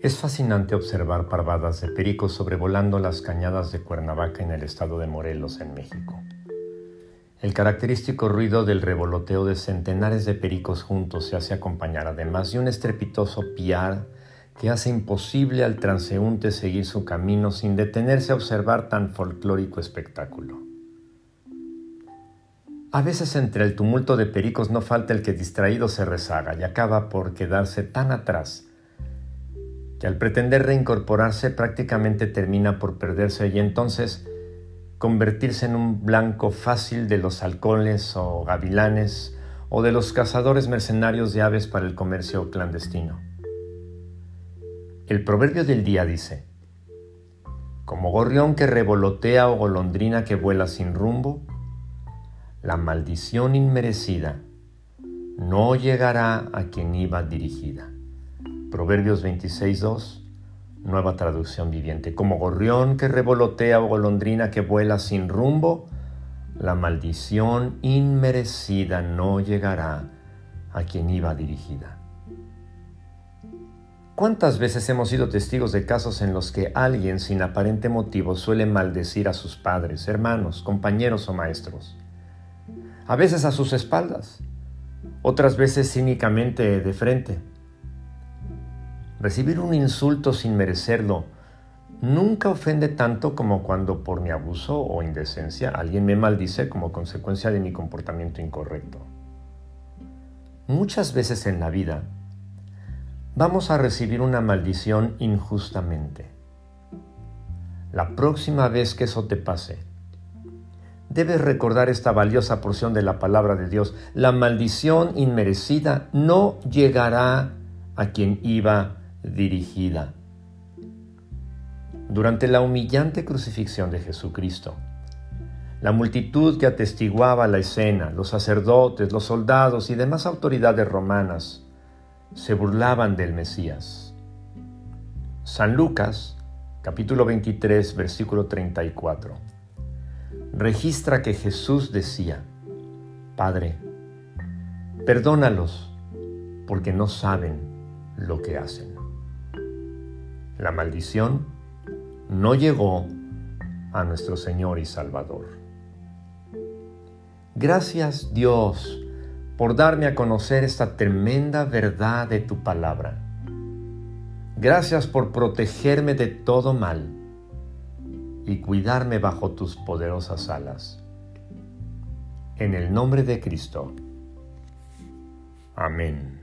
Es fascinante observar parvadas de pericos sobrevolando las cañadas de Cuernavaca en el estado de Morelos, en México. El característico ruido del revoloteo de centenares de pericos juntos se hace acompañar además de un estrepitoso piar que hace imposible al transeúnte seguir su camino sin detenerse a observar tan folclórico espectáculo. A veces entre el tumulto de pericos no falta el que distraído se rezaga y acaba por quedarse tan atrás que al pretender reincorporarse prácticamente termina por perderse y entonces convertirse en un blanco fácil de los halcones o gavilanes o de los cazadores mercenarios de aves para el comercio clandestino. El proverbio del día dice, como gorrión que revolotea o golondrina que vuela sin rumbo, la maldición inmerecida no llegará a quien iba dirigida. Proverbios 26.2, nueva traducción viviente. Como gorrión que revolotea o golondrina que vuela sin rumbo, la maldición inmerecida no llegará a quien iba dirigida. ¿Cuántas veces hemos sido testigos de casos en los que alguien sin aparente motivo suele maldecir a sus padres, hermanos, compañeros o maestros? A veces a sus espaldas, otras veces cínicamente de frente Recibir un insulto sin merecerlo nunca ofende tanto como cuando por mi abuso o indecencia alguien me maldice como consecuencia de mi comportamiento incorrecto. Muchas veces en la vida vamos a recibir una maldición injustamente. La próxima vez que eso te pase, debes recordar esta valiosa porción de la palabra de Dios. La maldición inmerecida no llegará a quien iba dirigida. Durante la humillante crucifixión de Jesucristo, la multitud que atestiguaba la escena, los sacerdotes, los soldados y demás autoridades romanas, se burlaban del Mesías. San Lucas, capítulo 23, versículo 34, registra que Jesús decía, Padre, perdónalos porque no saben lo que hacen. La maldición no llegó a nuestro Señor y Salvador. Gracias Dios por darme a conocer esta tremenda verdad de tu palabra. Gracias por protegerme de todo mal y cuidarme bajo tus poderosas alas. En el nombre de Cristo. Amén.